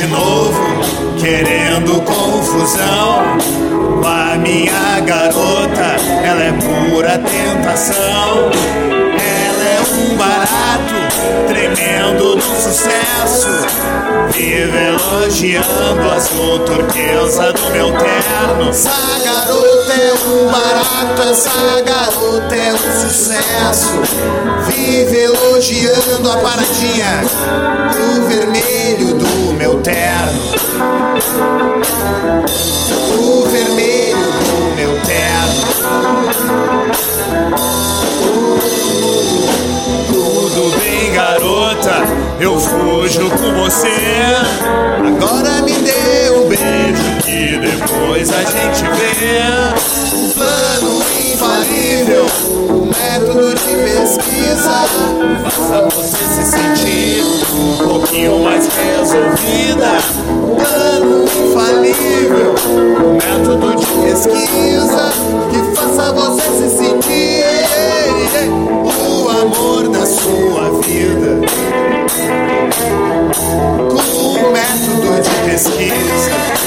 de novo, querendo confusão. A minha garota, ela é pura tentação. Ela é um barato, tremendo no sucesso. Vive elogiando a azul turquesa do meu terno. Essa garota é um barato, essa garota é um sucesso. Vive elogiando a paradinha O vermelho do meu terno. Eu fujo com você. Agora me dê um beijo que depois a gente vê. Um plano infalível, um método de pesquisa. Faça você se sentir método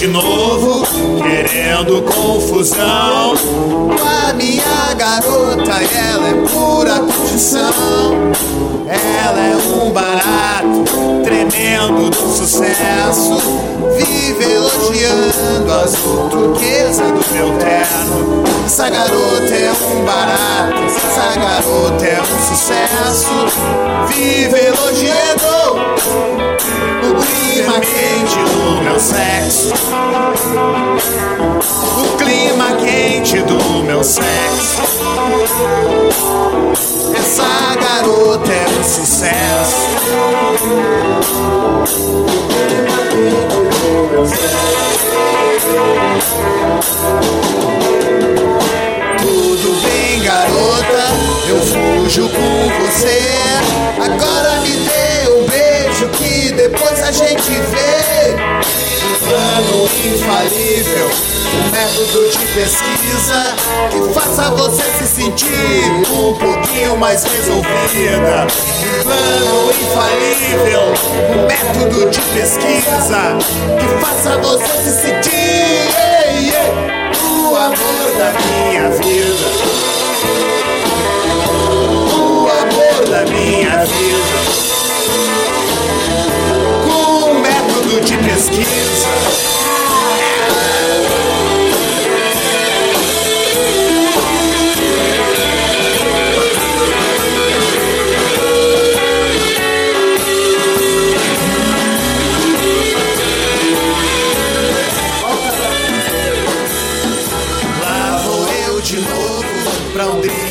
de novo, querendo confusão. Com a minha garota, ela é pura curtição. Ela é um barato, tremendo do sucesso. Vive elogiando a azul turquesa do meu terno. Essa garota é um barato, essa garota é um sucesso. Vive elogiando clima quente do meu sexo. O clima quente do meu sexo. essa garota é um Sucesso. Tudo bem, garota, eu fujo com você. Agora me dê beijo que depois a gente vê. Plano infalível, um método de pesquisa que faça você se sentir um pouquinho mais resolvida. Plano infalível, um método de pesquisa que faça você se sentir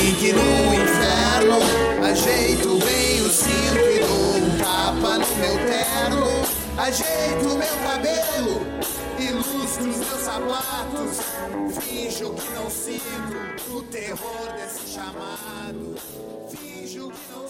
drink no inferno. Ajeito bem o cinto e dou um tapa no meu terno. Ajeito meu cabelo, ilustro os meus sapatos. Finjo que não sinto o terror desse chamado. Finjo que não